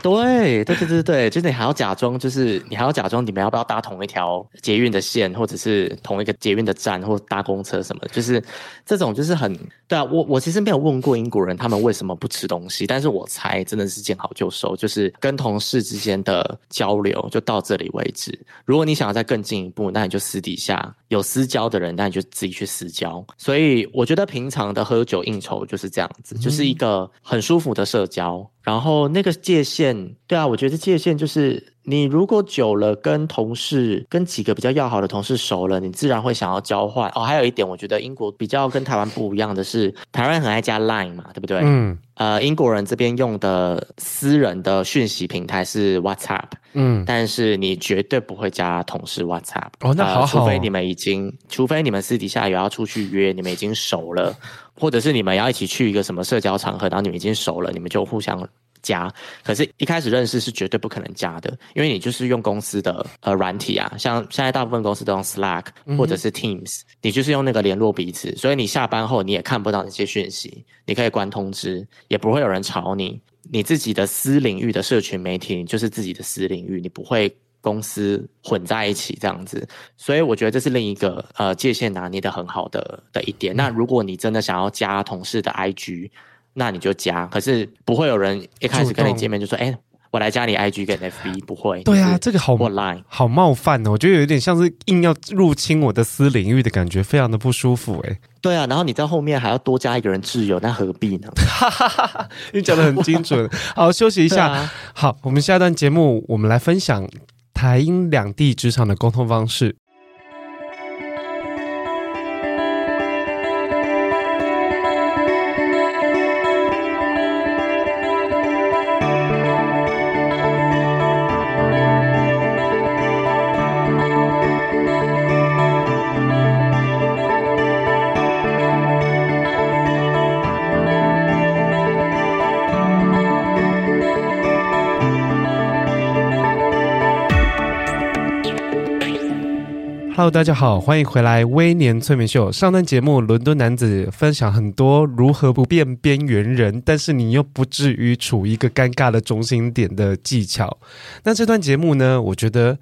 对对对对对，就是你还要假装，就是你还要假装你们要不要搭同一条捷运的线，或者是同一个捷运的站，或搭公车什么的，就是这种就是很对啊。我我其实没有问过英国人他们为什么不吃东西，但是我猜真的是见好就收，就是跟同事之间的交流就到这里为止。如果你想要再更进一步，那你就私底下有私交的人，那你就自己去私交。所以我觉得平常的喝酒应酬就是这样子，就是一个很舒服的社交。然后那个界限，对啊，我觉得界限就是。你如果久了跟同事、跟几个比较要好的同事熟了，你自然会想要交换哦。还有一点，我觉得英国比较跟台湾不一样的是，台湾很爱加 Line 嘛，对不对？嗯。呃，英国人这边用的私人的讯息平台是 WhatsApp，嗯，但是你绝对不会加同事 WhatsApp 哦。那好好，除非你们已经，除非你们私底下有要出去约，你们已经熟了，或者是你们要一起去一个什么社交场合，然后你们已经熟了，你们就互相。加，可是一开始认识是绝对不可能加的，因为你就是用公司的呃软体啊，像现在大部分公司都用 Slack 或者是 Teams，嗯，你就是用那个联络彼此，所以你下班后你也看不到那些讯息，你可以关通知，也不会有人吵你，你自己的私领域的社群媒体就是自己的私领域，你不会公司混在一起这样子，所以我觉得这是另一个呃界限拿捏的很好的的一点。那如果你真的想要加同事的 IG。那你就加，可是不会有人一开始跟你见面就说：“哎、欸，我来加你 IG 跟 FB。”不会。对啊，这个好 line 好冒犯哦，我觉得有点像是硬要入侵我的私领域的感觉，非常的不舒服哎。对啊，然后你在后面还要多加一个人挚友，那何必呢？*laughs* 你讲的很精准。好，休息一下。*laughs* 啊、好，我们下一段节目，我们来分享台英两地职场的沟通方式。Hello，大家好，欢迎回来《微年催眠秀》。上段节目，伦敦男子分享很多如何不变边缘人，但是你又不至于处一个尴尬的中心点的技巧。那这段节目呢，我觉得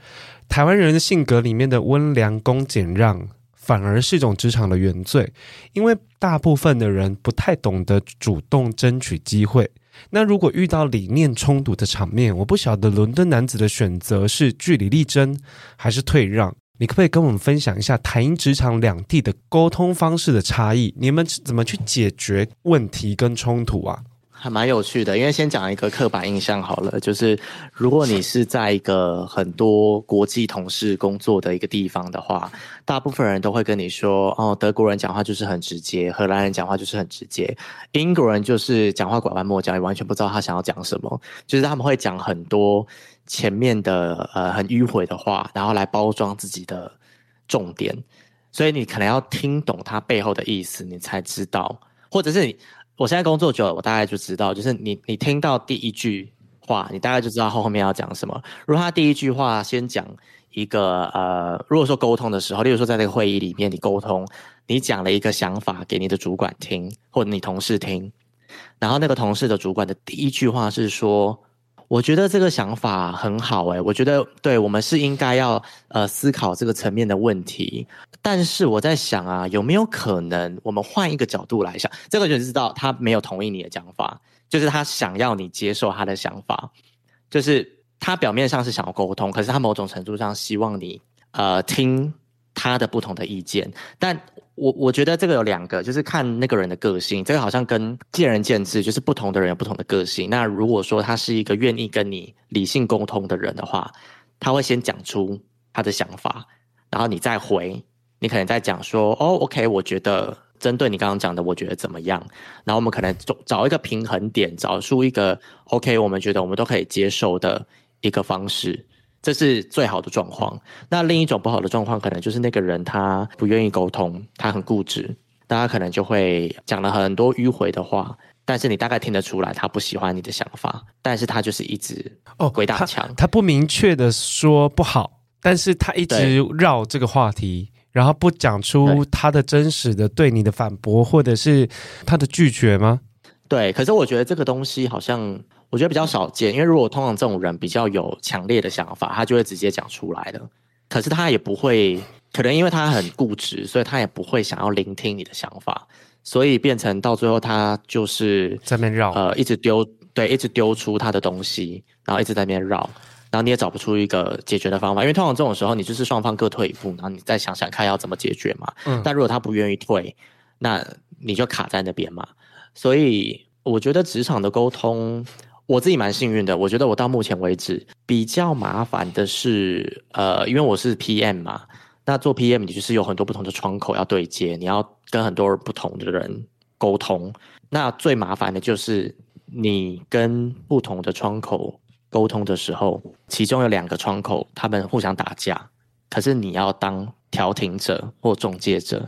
台湾人的性格里面的温良恭俭让，反而是一种职场的原罪，因为大部分的人不太懂得主动争取机会。那如果遇到理念冲突的场面，我不晓得伦敦男子的选择是据理力争，还是退让。你可不可以跟我们分享一下台英职场两地的沟通方式的差异？你们怎么去解决问题跟冲突啊？还蛮有趣的，因为先讲一个刻板印象好了，就是如果你是在一个很多国际同事工作的一个地方的话，大部分人都会跟你说，哦，德国人讲话就是很直接，荷兰人讲话就是很直接，英国人就是讲话拐弯抹角，也完全不知道他想要讲什么，就是他们会讲很多。前面的呃很迂回的话，然后来包装自己的重点，所以你可能要听懂他背后的意思，你才知道，或者是你我现在工作久了，我大概就知道，就是你你听到第一句话，你大概就知道后后面要讲什么。如果他第一句话先讲一个呃，如果说沟通的时候，例如说在这个会议里面你沟通，你讲了一个想法给你的主管听，或者你同事听，然后那个同事的主管的第一句话是说。我觉得这个想法很好诶，我觉得对，我们是应该要呃思考这个层面的问题。但是我在想啊，有没有可能我们换一个角度来想？这个就知道他没有同意你的讲法，就是他想要你接受他的想法，就是他表面上是想要沟通，可是他某种程度上希望你呃听他的不同的意见，但。我我觉得这个有两个，就是看那个人的个性，这个好像跟见仁见智，就是不同的人有不同的个性。那如果说他是一个愿意跟你理性沟通的人的话，他会先讲出他的想法，然后你再回，你可能再讲说，哦，OK，我觉得针对你刚刚讲的，我觉得怎么样？然后我们可能找找一个平衡点，找出一个 OK，我们觉得我们都可以接受的一个方式。这是最好的状况。那另一种不好的状况，可能就是那个人他不愿意沟通，他很固执，大家可能就会讲了很多迂回的话，但是你大概听得出来，他不喜欢你的想法，但是他就是一直哦鬼打墙，他不明确的说不好，但是他一直绕这个话题，然后不讲出他的真实的对你的反驳，或者是他的拒绝吗？对，可是我觉得这个东西好像。我觉得比较少见，因为如果通常这种人比较有强烈的想法，他就会直接讲出来的。可是他也不会，可能因为他很固执，所以他也不会想要聆听你的想法，所以变成到最后他就是在那边绕，呃，一直丢，对，一直丢出他的东西，然后一直在那边绕，然后你也找不出一个解决的方法，因为通常这种时候你就是双方各退一步，然后你再想想看要怎么解决嘛。嗯。但如果他不愿意退，那你就卡在那边嘛。所以我觉得职场的沟通。我自己蛮幸运的，我觉得我到目前为止比较麻烦的是，呃，因为我是 PM 嘛，那做 PM 你就是有很多不同的窗口要对接，你要跟很多不同的人沟通。那最麻烦的就是你跟不同的窗口沟通的时候，其中有两个窗口他们互相打架，可是你要当调停者或中介者，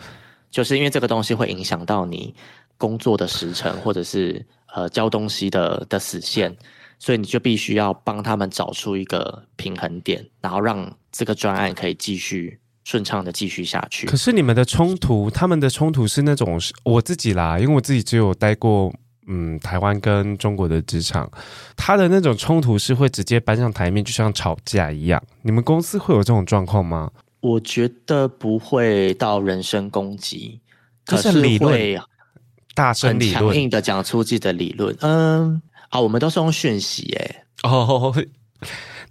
就是因为这个东西会影响到你工作的时程或者是。呃，交东西的的死线，所以你就必须要帮他们找出一个平衡点，然后让这个专案可以继续顺畅的继续下去。可是你们的冲突，他们的冲突是那种我自己啦，因为我自己只有待过嗯台湾跟中国的职场，他的那种冲突是会直接搬上台面，就像吵架一样。你们公司会有这种状况吗？我觉得不会到人身攻击，可是会。大声理论，很强硬的讲出自己的理论。嗯，啊，我们都是用讯息，哎，哦，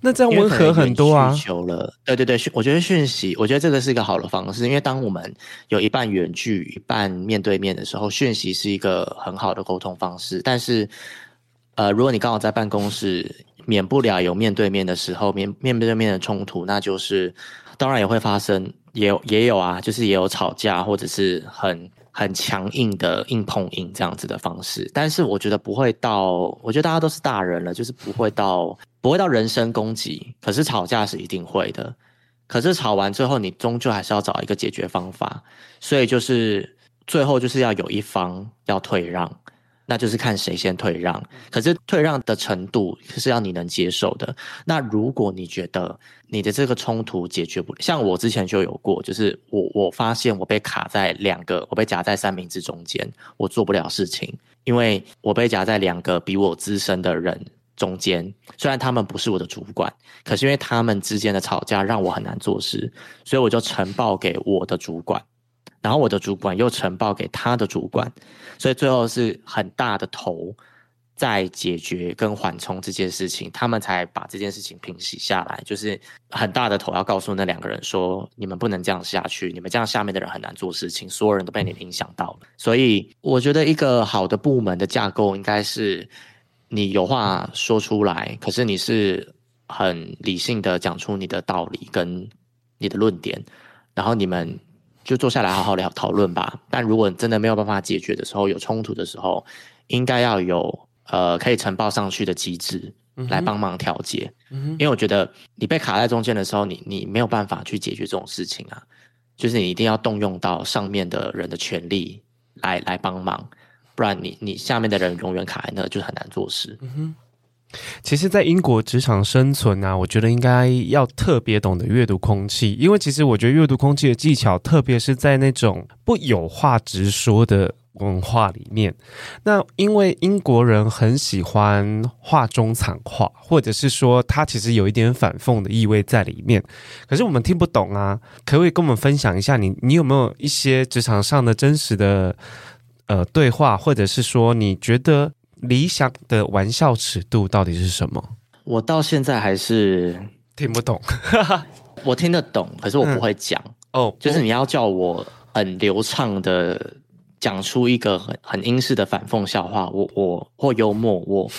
那这样温和很多啊。需求了，对对对，我觉得讯息，我觉得这个是一个好的方式，因为当我们有一半远距，一半面对面的时候，讯息是一个很好的沟通方式。但是，呃，如果你刚好在办公室，免不了有面对面的时候，面面对面的冲突，那就是当然也会发生，也有也有啊，就是也有吵架，或者是很。很强硬的硬碰硬这样子的方式，但是我觉得不会到，我觉得大家都是大人了，就是不会到不会到人身攻击，可是吵架是一定会的。可是吵完之后，你终究还是要找一个解决方法，所以就是最后就是要有一方要退让，那就是看谁先退让。可是退让的程度是要你能接受的。那如果你觉得你的这个冲突解决不，像我之前就有过，就是我我发现我被卡在两个，我被夹在三明治中间，我做不了事情，因为我被夹在两个比我资深的人中间。虽然他们不是我的主管，可是因为他们之间的吵架让我很难做事，所以我就呈报给我的主管。然后我的主管又呈报给他的主管，所以最后是很大的头在解决跟缓冲这件事情，他们才把这件事情平息下来。就是很大的头要告诉那两个人说：你们不能这样下去，你们这样下面的人很难做事情，所有人都被你影响到了。所以我觉得一个好的部门的架构应该是你有话说出来，可是你是很理性的讲出你的道理跟你的论点，然后你们。就坐下来好好聊讨论吧。但如果真的没有办法解决的时候，有冲突的时候，应该要有呃可以呈报上去的机制来帮忙调解。嗯。因为我觉得你被卡在中间的时候，你你没有办法去解决这种事情啊。就是你一定要动用到上面的人的权利来来帮忙，不然你你下面的人永远卡在那，就很难做事。嗯哼。其实，在英国职场生存啊，我觉得应该要特别懂得阅读空气，因为其实我觉得阅读空气的技巧，特别是在那种不有话直说的文化里面。那因为英国人很喜欢话中藏话，或者是说他其实有一点反讽的意味在里面，可是我们听不懂啊。可不可以跟我们分享一下你，你你有没有一些职场上的真实的呃对话，或者是说你觉得？理想的玩笑尺度到底是什么？我到现在还是听不懂。*laughs* 我听得懂，可是我不会讲。哦、嗯，就是你要叫我很流畅的讲出一个很很英式的反讽笑话，我我或幽默，我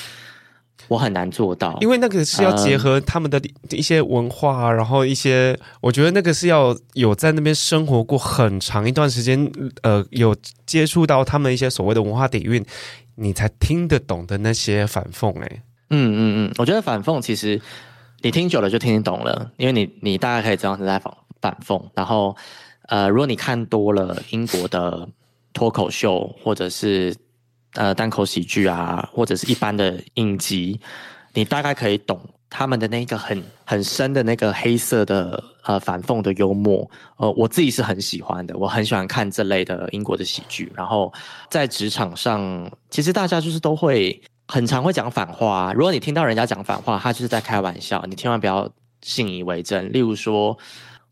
我很难做到。因为那个是要结合他们的一些文化，嗯、然后一些我觉得那个是要有在那边生活过很长一段时间，呃，有接触到他们一些所谓的文化底蕴。你才听得懂的那些反讽，哎，嗯嗯嗯，我觉得反讽其实你听久了就听得懂了，因为你你大概可以知道是在反反讽。然后，呃，如果你看多了英国的脱口秀，或者是呃单口喜剧啊，或者是一般的影集，你大概可以懂。他们的那个很很深的那个黑色的呃反讽的幽默，呃，我自己是很喜欢的，我很喜欢看这类的英国的喜剧。然后在职场上，其实大家就是都会很常会讲反话。如果你听到人家讲反话，他就是在开玩笑，你千万不要信以为真。例如说，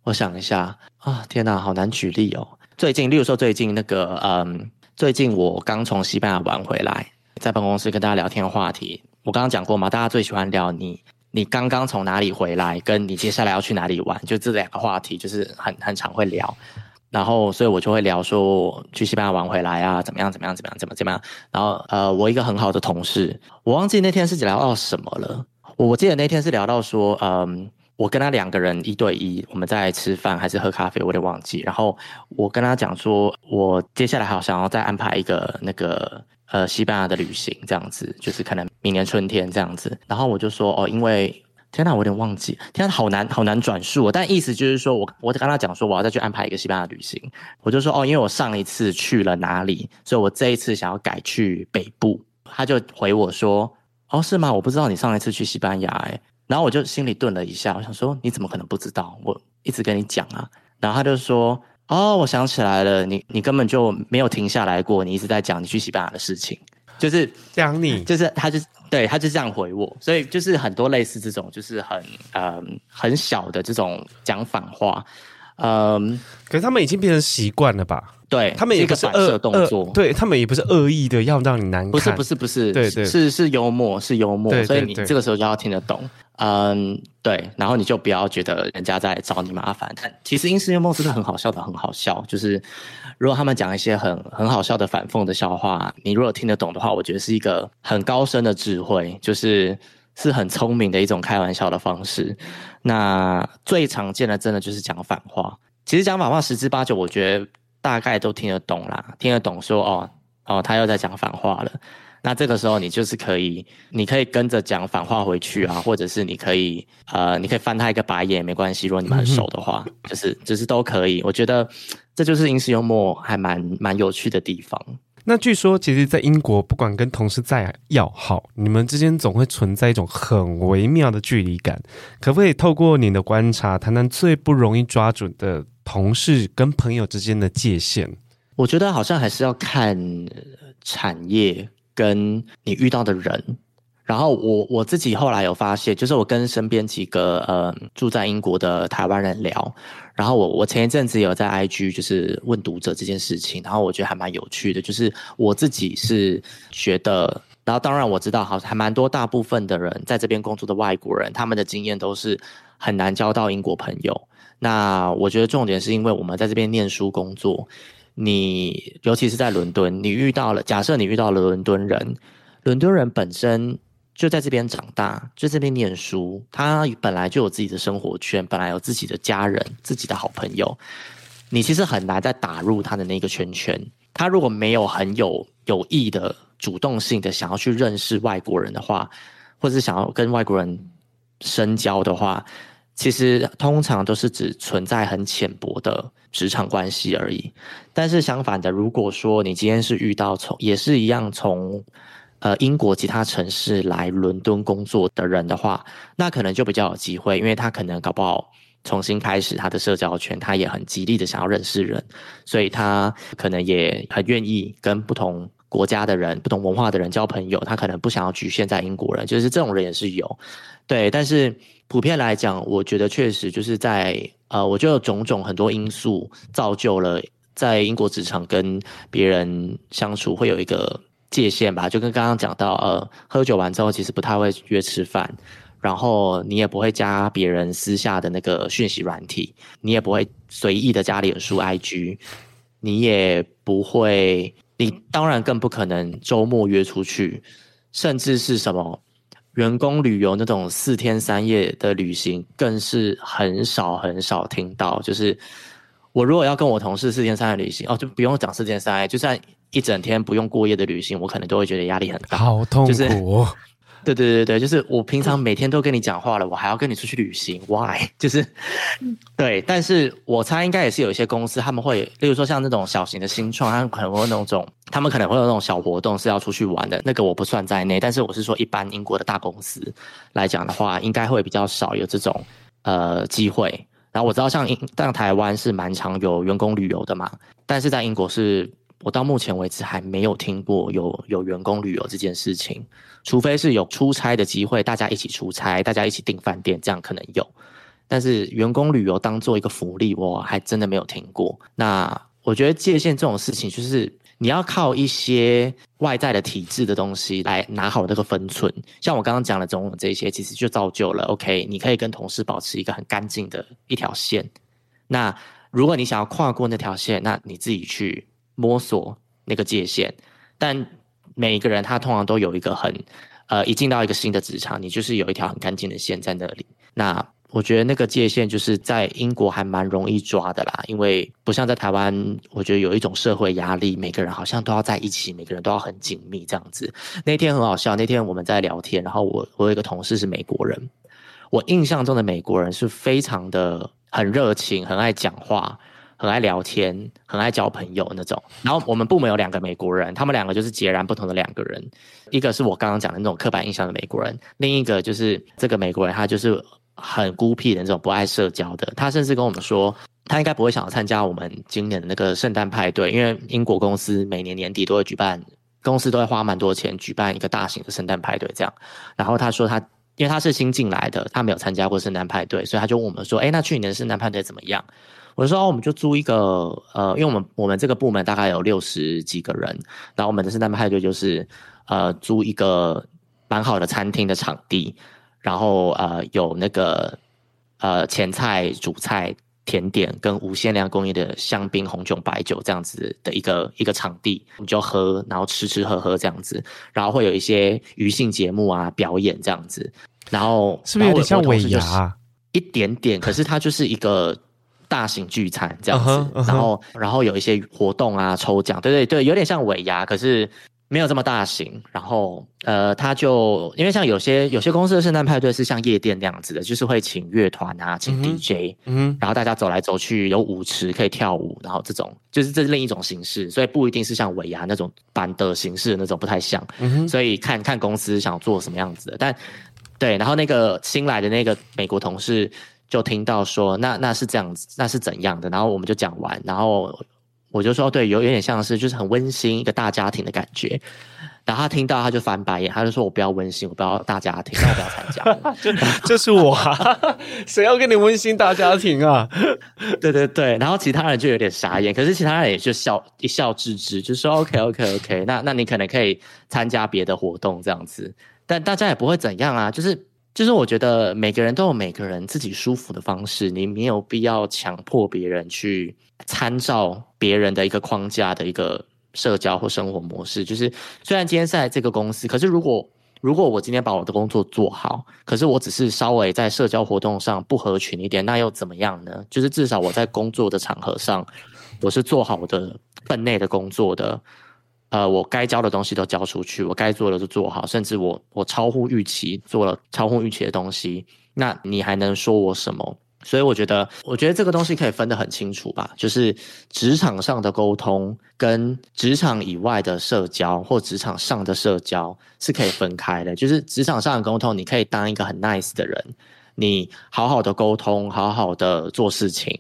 我想一下啊，天哪，好难举例哦。最近，例如说最近那个，嗯，最近我刚从西班牙玩回来，在办公室跟大家聊天话题，我刚刚讲过嘛，大家最喜欢聊你。你刚刚从哪里回来？跟你接下来要去哪里玩？就这两个话题，就是很很常会聊。然后，所以我就会聊说去西班牙玩回来啊，怎么样？怎么样？怎么样？怎么怎么样？然后，呃，我一个很好的同事，我忘记那天是聊到什么了。我记得那天是聊到说，嗯，我跟他两个人一对一，我们在吃饭还是喝咖啡，我有点忘记。然后我跟他讲说，我接下来好想要再安排一个那个。呃，西班牙的旅行这样子，就是可能明年春天这样子。然后我就说，哦，因为天哪，我有点忘记，天哪，好难好难转述。但意思就是说我我跟他讲说，我要再去安排一个西班牙旅行。我就说，哦，因为我上一次去了哪里，所以我这一次想要改去北部。他就回我说，哦，是吗？我不知道你上一次去西班牙，诶。然后我就心里顿了一下，我想说，你怎么可能不知道？我一直跟你讲啊。然后他就说。哦，我想起来了，你你根本就没有停下来过，你一直在讲你去西班牙的事情，就是讲你，就是他就对，他就这样回我，所以就是很多类似这种，就是很嗯很小的这种讲反话，嗯，可是他们已经变成习惯了吧？对，他们也不是恶动作，对他们也不是恶意的要让你难看，不是不是不是，对对，是是幽默是幽默，所以你这个时候就要听得懂。嗯，对，然后你就不要觉得人家在找你麻烦。但其实英式幽默真的很好笑的，很好笑。就是如果他们讲一些很很好笑的反讽的笑话，你如果听得懂的话，我觉得是一个很高深的智慧，就是是很聪明的一种开玩笑的方式。那最常见的真的就是讲反话。其实讲反话十之八九，我觉得大概都听得懂啦，听得懂说哦哦，他又在讲反话了。那这个时候，你就是可以，你可以跟着讲反话回去啊，或者是你可以，呃，你可以翻他一个白眼，没关系。如果你们很熟的话，就是就是都可以。我觉得这就是英式幽默还蛮蛮有趣的地方。那据说，其实，在英国，不管跟同事再要好，你们之间总会存在一种很微妙的距离感。可不可以透过你的观察，谈谈最不容易抓准的同事跟朋友之间的界限？我觉得好像还是要看产业跟你遇到的人。然后我我自己后来有发现，就是我跟身边几个呃住在英国的台湾人聊，然后我我前一阵子有在 IG 就是问读者这件事情，然后我觉得还蛮有趣的，就是我自己是觉得，然后当然我知道好还蛮多大部分的人在这边工作的外国人，他们的经验都是很难交到英国朋友。那我觉得重点是因为我们在这边念书工作，你尤其是在伦敦，你遇到了假设你遇到了伦敦人，伦敦人本身。就在这边长大，就这边念书，他本来就有自己的生活圈，本来有自己的家人、自己的好朋友。你其实很难再打入他的那个圈圈。他如果没有很有有意的、主动性的想要去认识外国人的话，或者是想要跟外国人深交的话，其实通常都是只存在很浅薄的职场关系而已。但是相反的，如果说你今天是遇到从也是一样从。呃，英国其他城市来伦敦工作的人的话，那可能就比较有机会，因为他可能搞不好重新开始他的社交圈，他也很极力的想要认识人，所以他可能也很愿意跟不同国家的人、不同文化的人交朋友。他可能不想要局限在英国人，就是这种人也是有，对。但是普遍来讲，我觉得确实就是在呃，我觉得种种很多因素造就了在英国职场跟别人相处会有一个。界限吧，就跟刚刚讲到，呃，喝酒完之后其实不太会约吃饭，然后你也不会加别人私下的那个讯息软体，你也不会随意的加脸书 IG，你也不会，你当然更不可能周末约出去，甚至是什么员工旅游那种四天三夜的旅行，更是很少很少听到。就是我如果要跟我同事四天三夜旅行，哦，就不用讲四天三夜，就算。一整天不用过夜的旅行，我可能都会觉得压力很大，好痛苦。就是，对对对对，就是我平常每天都跟你讲话了，我还要跟你出去旅行，why？*laughs* 就是，对。但是我猜应该也是有一些公司，他们会，例如说像那种小型的新创，他们可能会有那种，他们可能会有那种小活动是要出去玩的，那个我不算在内。但是我是说，一般英国的大公司来讲的话，应该会比较少有这种呃机会。然后我知道像英，像台湾是蛮常有员工旅游的嘛，但是在英国是。我到目前为止还没有听过有有员工旅游这件事情，除非是有出差的机会，大家一起出差，大家一起订饭店，这样可能有。但是员工旅游当做一个福利，我还真的没有听过。那我觉得界限这种事情，就是你要靠一些外在的体制的东西来拿好那个分寸。像我刚刚讲的种种这些，其实就造就了 OK，你可以跟同事保持一个很干净的一条线。那如果你想要跨过那条线，那你自己去。摸索那个界限，但每一个人他通常都有一个很，呃，一进到一个新的职场，你就是有一条很干净的线在那里。那我觉得那个界限就是在英国还蛮容易抓的啦，因为不像在台湾，我觉得有一种社会压力，每个人好像都要在一起，每个人都要很紧密这样子。那天很好笑，那天我们在聊天，然后我我有一个同事是美国人，我印象中的美国人是非常的很热情，很爱讲话。很爱聊天，很爱交朋友那种。然后我们部门有两个美国人，他们两个就是截然不同的两个人。一个是我刚刚讲的那种刻板印象的美国人，另一个就是这个美国人，他就是很孤僻的那种，不爱社交的。他甚至跟我们说，他应该不会想要参加我们今年的那个圣诞派对，因为英国公司每年年底都会举办，公司都会花蛮多钱举办一个大型的圣诞派对这样。然后他说他，因为他是新进来的，他没有参加过圣诞派对，所以他就问我们说，哎，那去年的圣诞派对怎么样？我就说哦，我们就租一个呃，因为我们我们这个部门大概有六十几个人，然后我们的圣诞派对就是呃租一个蛮好的餐厅的场地，然后呃有那个呃前菜、主菜、甜点跟无限量供应的香槟、红酒、白酒这样子的一个一个场地，我们就喝，然后吃吃喝喝这样子，然后会有一些余兴节目啊表演这样子，然后是不是有点像尾牙？一点点，可是它就是一个。大型聚餐这样子，uh huh, uh huh. 然后然后有一些活动啊，抽奖，对对对，有点像尾牙，可是没有这么大型，然后呃，他就因为像有些有些公司的圣诞派对是像夜店那样子的，就是会请乐团啊，请 DJ，嗯，嗯，然后大家走来走去，有舞池可以跳舞，然后这种就是这是另一种形式，所以不一定是像尾牙那种版的形式的那种不太像，所以看看公司想做什么样子的，但对，然后那个新来的那个美国同事就听到说，那那是这样子，那是怎样的，然后我们就讲完，然后。我就说对，有有点像是就是很温馨一个大家庭的感觉，然后他听到他就翻白眼，他就说我不要温馨，我不要大家庭，我不要参加。就 *laughs* 就是我啊，*laughs* 谁要跟你温馨大家庭啊？*laughs* 对对对，然后其他人就有点傻眼，可是其他人也就笑一笑置之，就说 OK OK OK，那那你可能可以参加别的活动这样子，但大家也不会怎样啊，就是就是我觉得每个人都有每个人自己舒服的方式，你没有必要强迫别人去。参照别人的一个框架的一个社交或生活模式，就是虽然今天在这个公司，可是如果如果我今天把我的工作做好，可是我只是稍微在社交活动上不合群一点，那又怎么样呢？就是至少我在工作的场合上，我是做好我的分内的工作的，呃，我该交的东西都交出去，我该做的都做好，甚至我我超乎预期做了超乎预期的东西，那你还能说我什么？所以我觉得，我觉得这个东西可以分得很清楚吧，就是职场上的沟通跟职场以外的社交或职场上的社交是可以分开的。就是职场上的沟通，你可以当一个很 nice 的人，你好好的沟通，好好的做事情，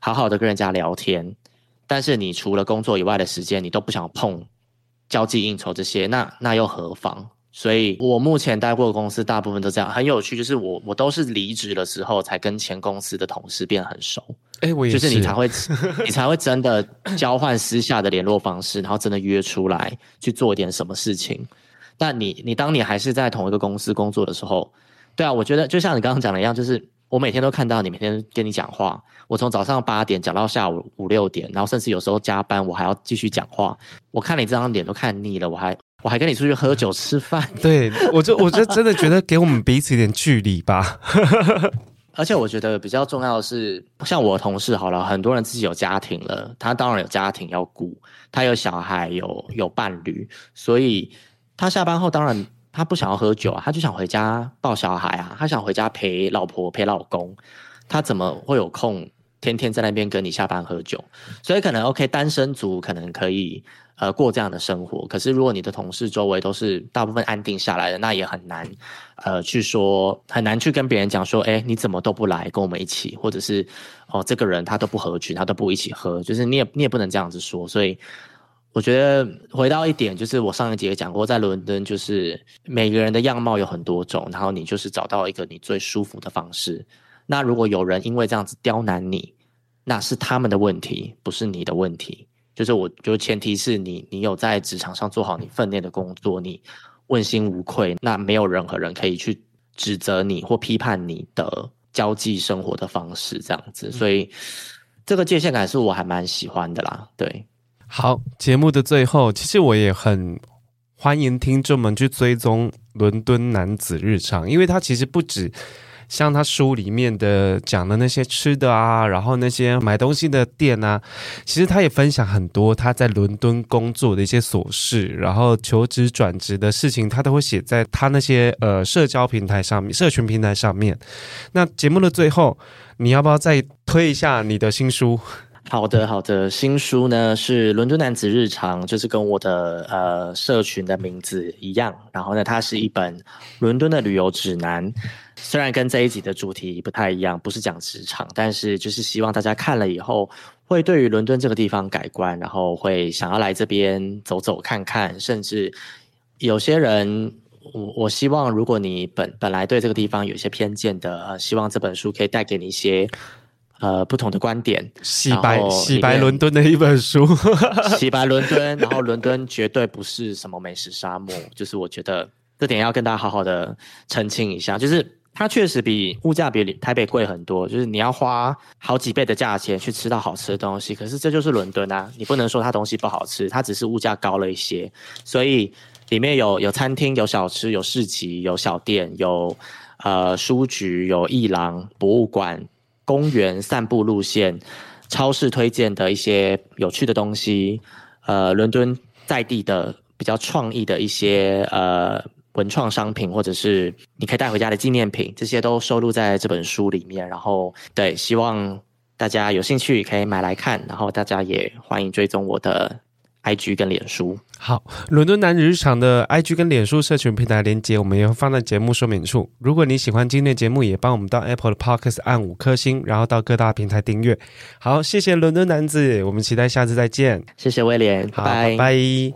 好好的跟人家聊天。但是你除了工作以外的时间，你都不想碰交际应酬这些，那那又何妨？所以我目前待过的公司大部分都这样，很有趣。就是我我都是离职的时候才跟前公司的同事变得很熟。哎、欸，我也是。就是你才会 *laughs* 你才会真的交换私下的联络方式，然后真的约出来去做一点什么事情。但你你当你还是在同一个公司工作的时候，对啊，我觉得就像你刚刚讲的一样，就是我每天都看到你，每天跟你讲话，我从早上八点讲到下午五六点，然后甚至有时候加班，我还要继续讲话。我看你这张脸都看腻了，我还。我还跟你出去喝酒吃饭，对，我就我就真的觉得给我们彼此一点距离吧。*laughs* 而且我觉得比较重要的是，像我的同事好了，很多人自己有家庭了，他当然有家庭要顾，他有小孩，有有伴侣，所以他下班后当然他不想要喝酒啊，他就想回家抱小孩啊，他想回家陪老婆陪老公，他怎么会有空天天在那边跟你下班喝酒？所以可能 OK，单身族可能可以。呃，过这样的生活，可是如果你的同事周围都是大部分安定下来的，那也很难，呃，去说很难去跟别人讲说，哎，你怎么都不来跟我们一起，或者是哦，这个人他都不合群，他都不一起喝，就是你也你也不能这样子说。所以我觉得回到一点，就是我上一节也讲过，在伦敦就是每个人的样貌有很多种，然后你就是找到一个你最舒服的方式。那如果有人因为这样子刁难你，那是他们的问题，不是你的问题。就是我觉得前提是你，你有在职场上做好你分内的工作，你问心无愧，那没有任何人可以去指责你或批判你的交际生活的方式，这样子。所以这个界限感是我还蛮喜欢的啦。对，好，节目的最后，其实我也很欢迎听众们去追踪伦敦男子日常，因为他其实不止。像他书里面的讲的那些吃的啊，然后那些买东西的店啊，其实他也分享很多他在伦敦工作的一些琐事，然后求职转职的事情，他都会写在他那些呃社交平台上面、社群平台上面。那节目的最后，你要不要再推一下你的新书？好的，好的，新书呢是《伦敦男子日常》，就是跟我的呃社群的名字一样。然后呢，它是一本伦敦的旅游指南。虽然跟这一集的主题不太一样，不是讲职场，但是就是希望大家看了以后，会对于伦敦这个地方改观，然后会想要来这边走走看看，甚至有些人，我我希望如果你本本来对这个地方有些偏见的，呃，希望这本书可以带给你一些呃不同的观点，洗白洗白伦敦的一本书，*laughs* 洗白伦敦，然后伦敦绝对不是什么美食沙漠，就是我觉得这点要跟大家好好的澄清一下，就是。它确实比物价比台北贵很多，就是你要花好几倍的价钱去吃到好吃的东西。可是这就是伦敦啊，你不能说它东西不好吃，它只是物价高了一些。所以里面有有餐厅、有小吃、有市集、有小店、有呃书局、有艺廊、博物馆、公园、散步路线、超市推荐的一些有趣的东西，呃，伦敦在地的比较创意的一些呃文创商品，或者是你可以带回家的纪念品，这些都收录在这本书里面。然后，对，希望大家有兴趣可以买来看，然后大家也欢迎追踪我的 IG 跟脸书。好，伦敦男日常的 IG 跟脸书社群平台连接，我们也会放在节目说明处。如果你喜欢今天的节目，也帮我们到 Apple 的 Podcast 按五颗星，然后到各大平台订阅。好，谢谢伦敦男子，我们期待下次再见。谢谢威廉，好，拜拜。拜拜。